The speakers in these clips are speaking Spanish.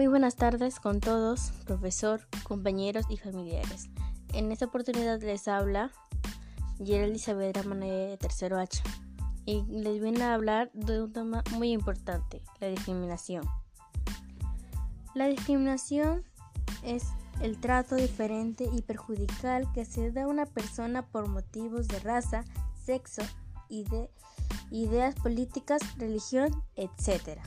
Muy buenas tardes con todos, profesor, compañeros y familiares. En esta oportunidad les habla Gerald Saavedra de tercero H y les viene a hablar de un tema muy importante, la discriminación. La discriminación es el trato diferente y perjudicial que se da a una persona por motivos de raza, sexo, ideas políticas, religión, etc.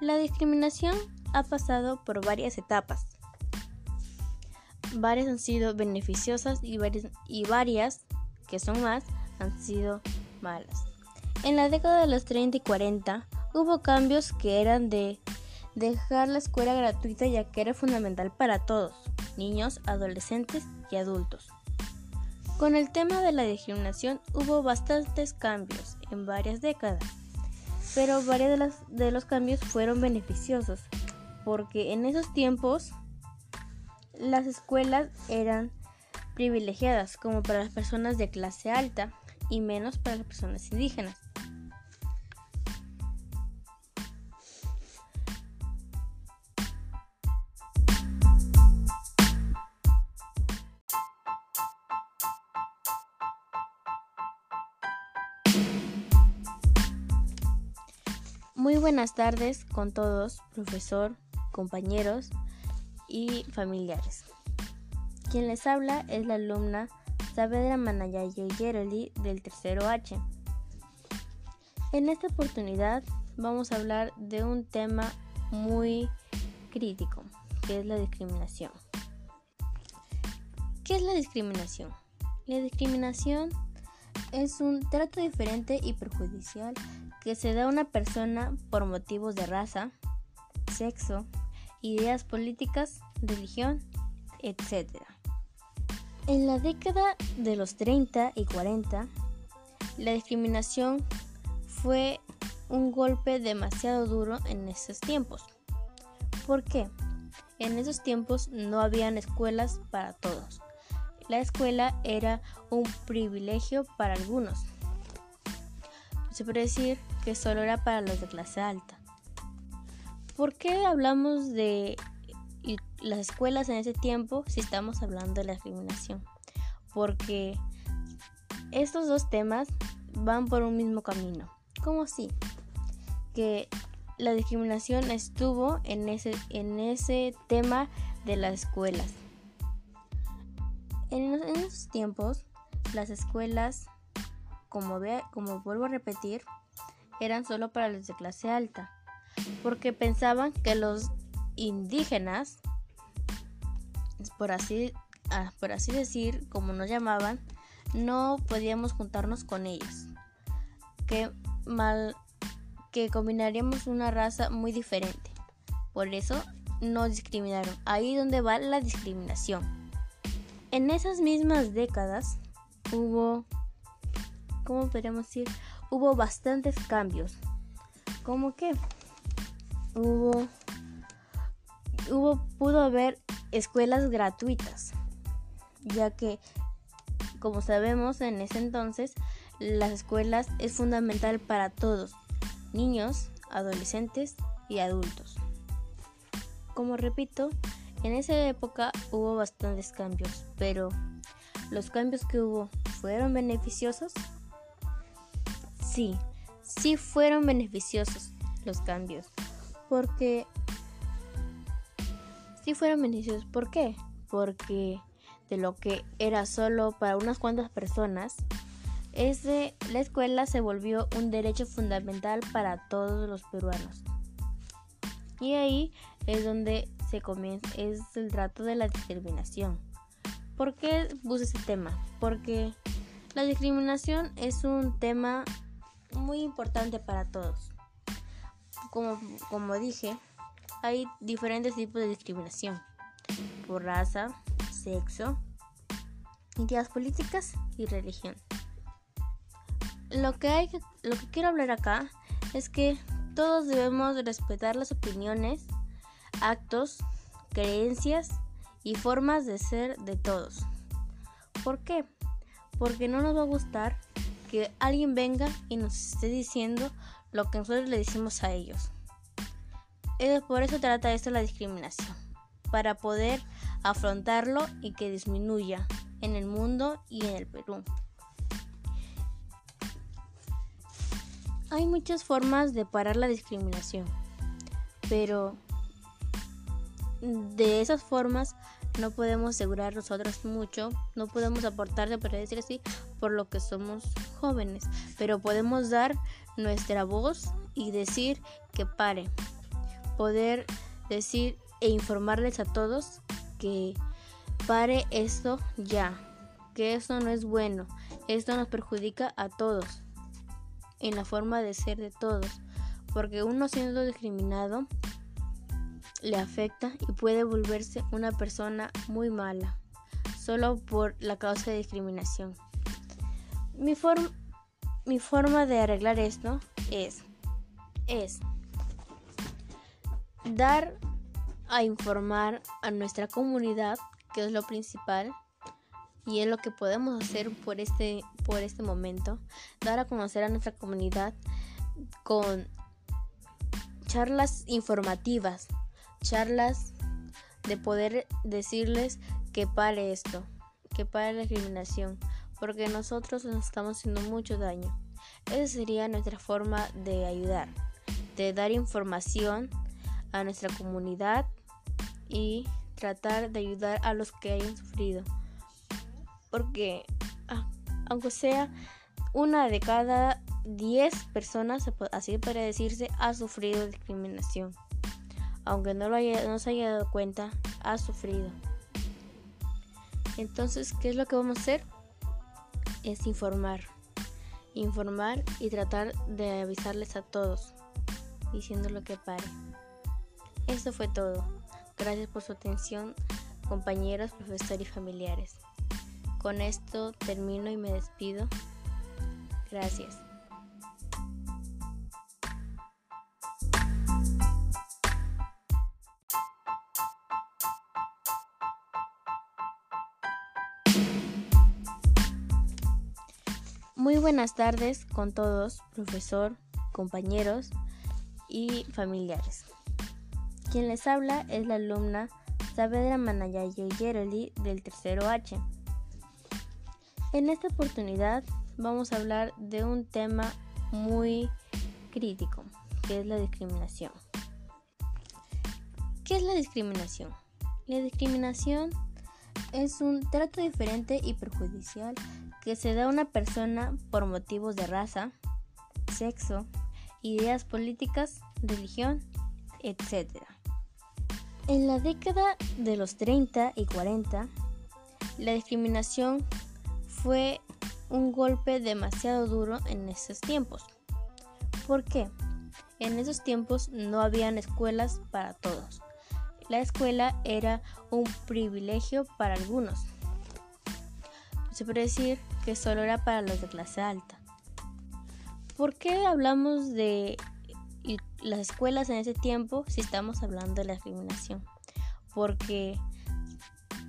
La discriminación ha pasado por varias etapas. Varias han sido beneficiosas y varias, que son más, han sido malas. En la década de los 30 y 40 hubo cambios que eran de dejar la escuela gratuita ya que era fundamental para todos, niños, adolescentes y adultos. Con el tema de la discriminación hubo bastantes cambios en varias décadas pero varios de, de los cambios fueron beneficiosos, porque en esos tiempos las escuelas eran privilegiadas como para las personas de clase alta y menos para las personas indígenas. Buenas tardes con todos, profesor, compañeros y familiares. Quien les habla es la alumna Saavedra Manayayo Geroli del tercero H. En esta oportunidad vamos a hablar de un tema muy crítico, que es la discriminación. ¿Qué es la discriminación? La discriminación es un trato diferente y perjudicial que se da a una persona por motivos de raza, sexo, ideas políticas, religión, etc. En la década de los 30 y 40, la discriminación fue un golpe demasiado duro en esos tiempos. ¿Por qué? En esos tiempos no habían escuelas para todos. La escuela era un privilegio para algunos. Se puede decir que solo era para los de clase alta. ¿Por qué hablamos de las escuelas en ese tiempo si estamos hablando de la discriminación? Porque estos dos temas van por un mismo camino. ¿Cómo así? Que la discriminación estuvo en ese, en ese tema de las escuelas. En, esos tiempos, las escuelas, como, ve, como vuelvo a repetir, eran solo para los de clase alta, porque pensaban que los indígenas, por así, ah, por así decir, como nos llamaban, no podíamos juntarnos con ellos, que, mal, que combinaríamos una raza muy diferente. Por eso nos discriminaron. Ahí donde va la discriminación. En esas mismas décadas hubo, ¿cómo podríamos decir? hubo bastantes cambios. ¿Cómo que? Hubo, hubo, pudo haber escuelas gratuitas, ya que, como sabemos, en ese entonces las escuelas es fundamental para todos, niños, adolescentes y adultos. Como repito, en esa época hubo bastantes cambios, pero los cambios que hubo fueron beneficiosos sí, sí fueron beneficiosos los cambios. Porque... Sí fueron beneficiosos. ¿Por qué? Porque de lo que era solo para unas cuantas personas, ese, la escuela se volvió un derecho fundamental para todos los peruanos. Y ahí es donde se comienza, es el trato de la discriminación. ¿Por qué puse ese tema? Porque la discriminación es un tema muy importante para todos. Como, como dije, hay diferentes tipos de discriminación por raza, sexo, ideas políticas y religión. Lo que, hay, lo que quiero hablar acá es que todos debemos respetar las opiniones, actos, creencias y formas de ser de todos. ¿Por qué? Porque no nos va a gustar que alguien venga y nos esté diciendo lo que nosotros le decimos a ellos. Por eso trata esto la discriminación, para poder afrontarlo y que disminuya en el mundo y en el Perú. Hay muchas formas de parar la discriminación, pero de esas formas no podemos asegurar nosotros mucho, no podemos aportar, para decir así, por lo que somos jóvenes, pero podemos dar nuestra voz y decir que pare, poder decir e informarles a todos que pare esto ya, que esto no es bueno, esto nos perjudica a todos en la forma de ser de todos, porque uno siendo discriminado le afecta y puede volverse una persona muy mala, solo por la causa de discriminación. Mi, mi forma de arreglar esto es, es dar a informar a nuestra comunidad, que es lo principal, y es lo que podemos hacer por este, por este momento, dar a conocer a nuestra comunidad con charlas informativas, charlas de poder decirles que pare esto, que pare la discriminación, porque nosotros nos estamos haciendo mucho daño. Esa sería nuestra forma de ayudar, de dar información a nuestra comunidad y tratar de ayudar a los que hayan sufrido porque ah, aunque sea una de cada 10 personas, así para decirse, ha sufrido discriminación. Aunque no, lo haya, no se haya dado cuenta, ha sufrido. Entonces, ¿qué es lo que vamos a hacer? Es informar. Informar y tratar de avisarles a todos, diciendo lo que pare. Eso fue todo. Gracias por su atención, compañeros, profesores y familiares. Con esto termino y me despido. Gracias. Buenas tardes con todos, profesor, compañeros y familiares. Quien les habla es la alumna Saavedra Manayayo Yeroli del tercero H. En esta oportunidad vamos a hablar de un tema muy crítico, que es la discriminación. ¿Qué es la discriminación? La discriminación es un trato diferente y perjudicial que se da a una persona por motivos de raza, sexo, ideas políticas, religión, etc. En la década de los 30 y 40, la discriminación fue un golpe demasiado duro en esos tiempos. ¿Por qué? En esos tiempos no habían escuelas para todos. La escuela era un privilegio para algunos. Se puede decir que solo era para los de clase alta. ¿Por qué hablamos de las escuelas en ese tiempo si estamos hablando de la discriminación? Porque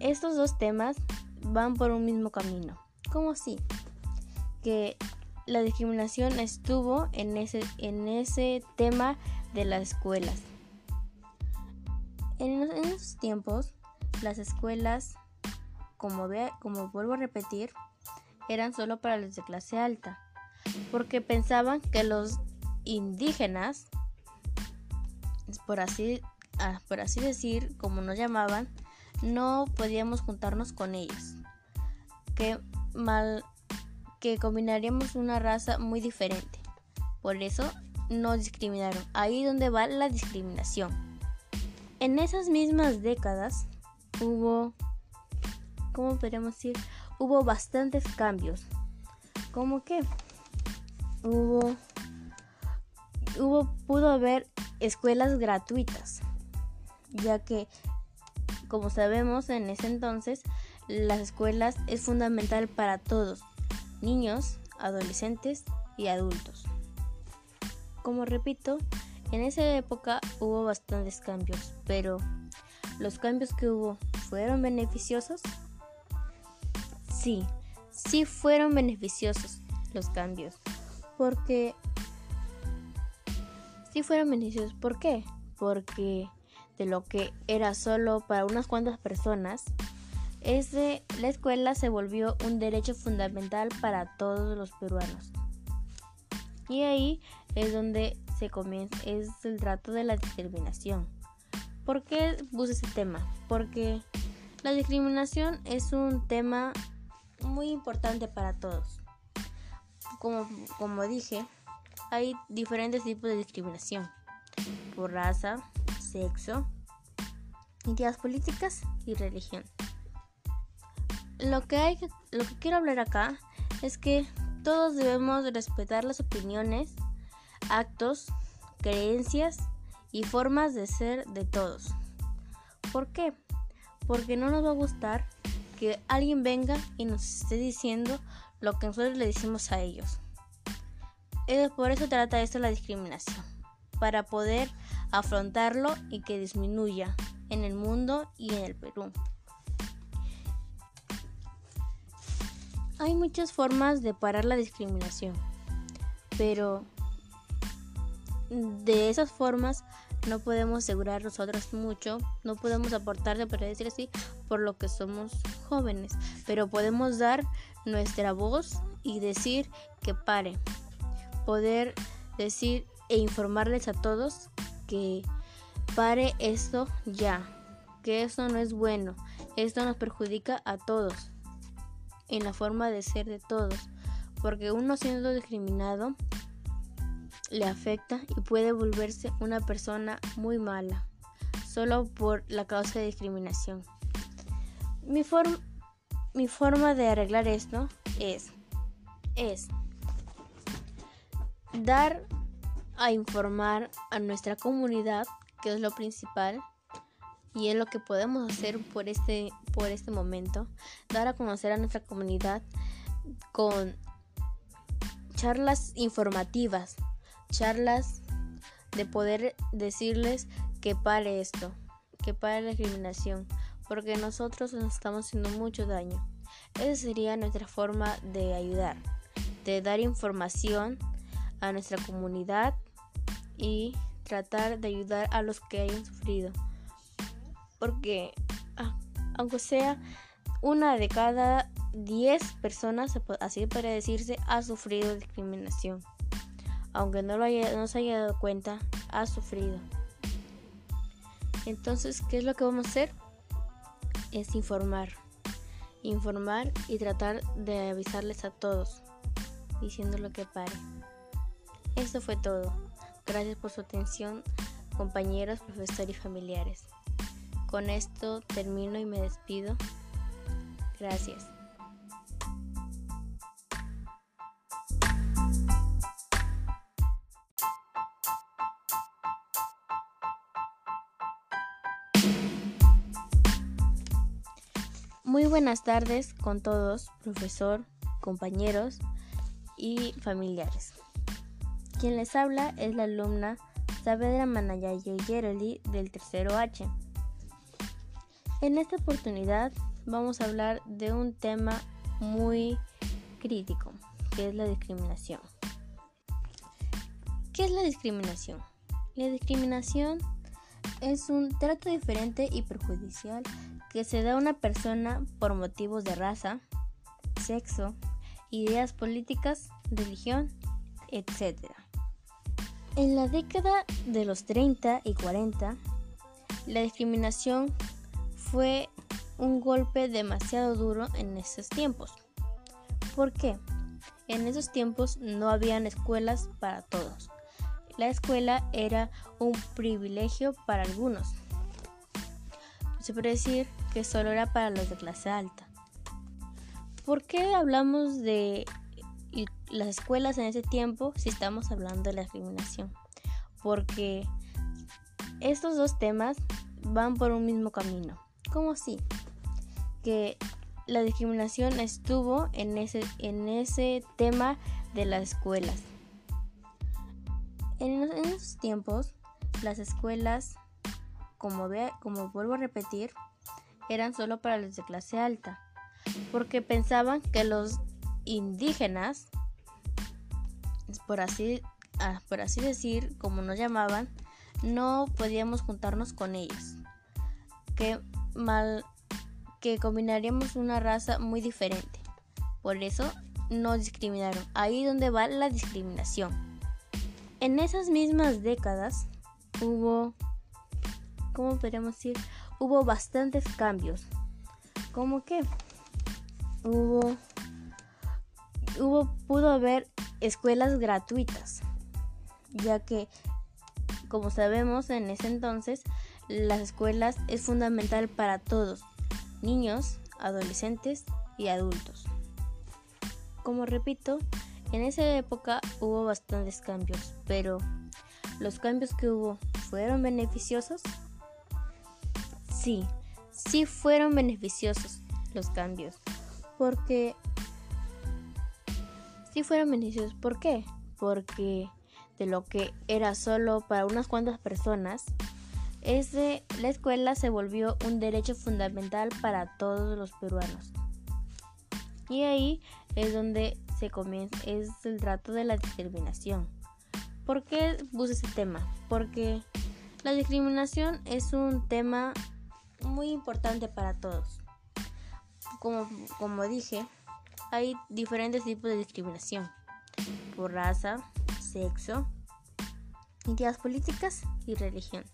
estos dos temas van por un mismo camino. ¿Cómo así? Que la discriminación estuvo en ese, en ese tema de las escuelas. En, esos tiempos, las escuelas, como, como vuelvo a repetir, eran solo para los de clase alta, porque pensaban que los indígenas, por así, ah, por así decir, como nos llamaban, no podíamos juntarnos con ellos. Que mal que combinaríamos una raza muy diferente. Por eso nos discriminaron. Ahí donde va la discriminación. En esas mismas décadas hubo, ¿cómo podríamos decir? Hubo bastantes cambios. ¿Cómo que? Hubo, hubo, pudo haber escuelas gratuitas, ya que, como sabemos, en ese entonces las escuelas es fundamental para todos, niños, adolescentes y adultos. Como repito, en esa época hubo bastantes cambios, pero ¿los cambios que hubo fueron beneficiosos? Sí, sí fueron beneficiosos los cambios, porque sí fueron beneficiosos. ¿Por qué? porque de lo que era solo para unas cuantas personas, ese, la escuela se volvió un derecho fundamental para todos los peruanos. Y ahí es donde se comienza, es el trato de la discriminación. ¿Por qué puse ese tema? Porque la discriminación es un tema muy importante para todos. Como, como dije, hay diferentes tipos de discriminación por raza, sexo, ideas políticas y religión. Lo que, hay, lo que quiero hablar acá es que todos debemos respetar las opiniones, actos, creencias y formas de ser de todos. ¿Por qué? Porque no nos va a gustar que alguien venga y nos esté diciendo lo que nosotros le decimos a ellos. Por eso trata esto la discriminación, para poder afrontarlo y que disminuya en el mundo y en el Perú. Hay muchas formas de parar la discriminación, pero de esas formas no podemos asegurar nosotros mucho, no podemos aportar, para decir así, por lo que somos jóvenes, pero podemos dar nuestra voz y decir que pare, poder decir e informarles a todos que pare esto ya, que esto no es bueno, esto nos perjudica a todos en la forma de ser de todos, porque uno siendo discriminado le afecta y puede volverse una persona muy mala, solo por la causa de discriminación. Mi, mi forma de arreglar esto es, es dar a informar a nuestra comunidad, que es lo principal, y es lo que podemos hacer por este, por este momento, dar a conocer a nuestra comunidad con charlas informativas, charlas de poder decirles que pare esto, que pare la discriminación, porque nosotros nos estamos haciendo mucho daño. Esa sería nuestra forma de ayudar, de dar información a nuestra comunidad y tratar de ayudar a los que hayan sufrido porque ah, aunque sea una de cada 10 personas, así para decirse, ha sufrido discriminación. Aunque no, lo haya, no se haya dado cuenta, ha sufrido. Entonces, ¿qué es lo que vamos a hacer? Es informar. Informar y tratar de avisarles a todos, diciendo lo que pare. Esto fue todo. Gracias por su atención, compañeros, profesores y familiares. Con esto termino y me despido. Gracias. Muy buenas tardes con todos, profesor, compañeros y familiares. Quien les habla es la alumna Saavedra Manayayo Yeroli del tercero H. En esta oportunidad vamos a hablar de un tema muy crítico, que es la discriminación. ¿Qué es la discriminación? La discriminación es un trato diferente y perjudicial que se da a una persona por motivos de raza, sexo, ideas políticas, religión, etc. En la década de los 30 y 40, la discriminación fue un golpe demasiado duro en esos tiempos. ¿Por qué? En esos tiempos no habían escuelas para todos. La escuela era un privilegio para algunos. Se puede decir que solo era para los de clase alta. ¿Por qué hablamos de las escuelas en ese tiempo si estamos hablando de la discriminación? Porque estos dos temas van por un mismo camino. ¿Cómo así? Que la discriminación estuvo en ese, en ese tema de las escuelas. En, esos tiempos, las escuelas, como, como vuelvo a repetir, eran solo para los de clase alta, porque pensaban que los indígenas, por así, ah, por así decir, como nos llamaban, no podíamos juntarnos con ellos. Que mal que combinaríamos una raza muy diferente. Por eso nos discriminaron. Ahí donde va la discriminación. En esas mismas décadas hubo, ¿cómo podríamos decir? Hubo bastantes cambios. ¿Cómo que? Hubo, hubo, pudo haber escuelas gratuitas, ya que, como sabemos, en ese entonces las escuelas es fundamental para todos, niños, adolescentes y adultos. Como repito, en esa época hubo bastantes cambios, pero ¿los cambios que hubo fueron beneficiosos? Sí, sí fueron beneficiosos los cambios, porque sí fueron beneficiosos. ¿Por qué? Porque de lo que era solo para unas cuantas personas, la escuela se volvió un derecho fundamental para todos los peruanos. Y ahí es donde se comienza, es el trato de la discriminación. ¿Por qué puse ese tema? Porque la discriminación es un tema muy importante para todos. Como, como dije, hay diferentes tipos de discriminación por raza, sexo, ideas políticas y religión.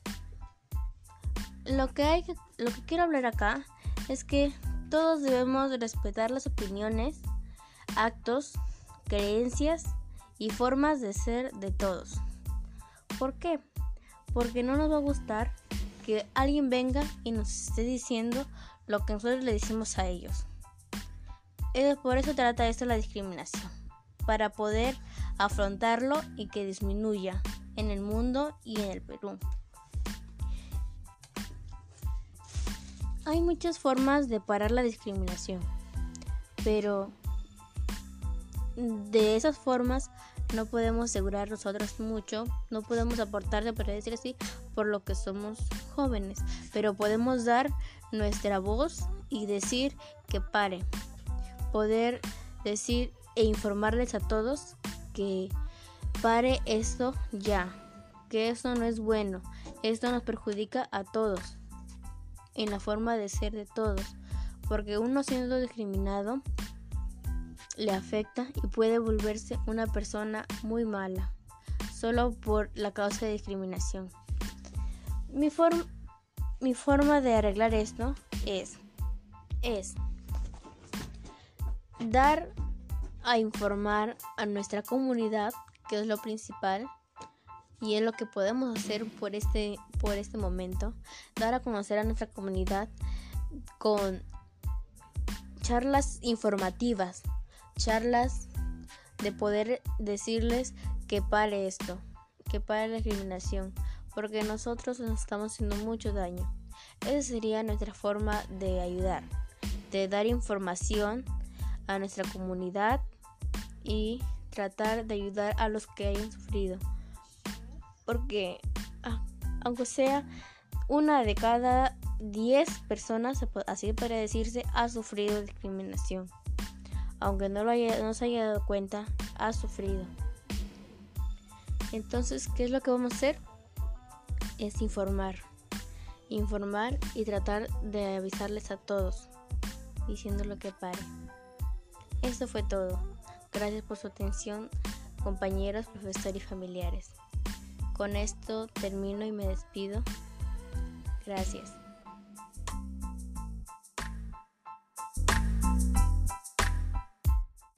Lo que, hay, lo que quiero hablar acá es que todos debemos respetar las opiniones, actos, creencias y formas de ser de todos. ¿Por qué? Porque no nos va a gustar que alguien venga y nos esté diciendo lo que nosotros le decimos a ellos. por eso trata esto la discriminación, para poder afrontarlo y que disminuya en el mundo y en el Perú. Hay muchas formas de parar la discriminación, pero de esas formas no podemos asegurar nosotros mucho, no podemos aportar, para decir así, por lo que somos jóvenes, pero podemos dar nuestra voz y decir que pare, poder decir e informarles a todos que pare esto ya, que esto no es bueno, esto nos perjudica a todos en la forma de ser de todos, porque uno siendo discriminado le afecta y puede volverse una persona muy mala, solo por la causa de discriminación. Mi, mi forma de arreglar esto es, es dar a informar a nuestra comunidad, que es lo principal, y es lo que podemos hacer por este, por este momento, dar a conocer a nuestra comunidad con charlas informativas, charlas de poder decirles que pare esto, que pare la discriminación, porque nosotros nos estamos haciendo mucho daño. Esa sería nuestra forma de ayudar, de dar información a nuestra comunidad y tratar de ayudar a los que hayan sufrido porque ah, aunque sea una de cada 10 personas, así para decirse, ha sufrido discriminación. Aunque no, lo haya, no se haya dado cuenta, ha sufrido. Entonces, ¿qué es lo que vamos a hacer? Es informar. Informar y tratar de avisarles a todos, diciendo lo que pare. Esto fue todo. Gracias por su atención, compañeros, profesores y familiares. Con esto termino y me despido. Gracias.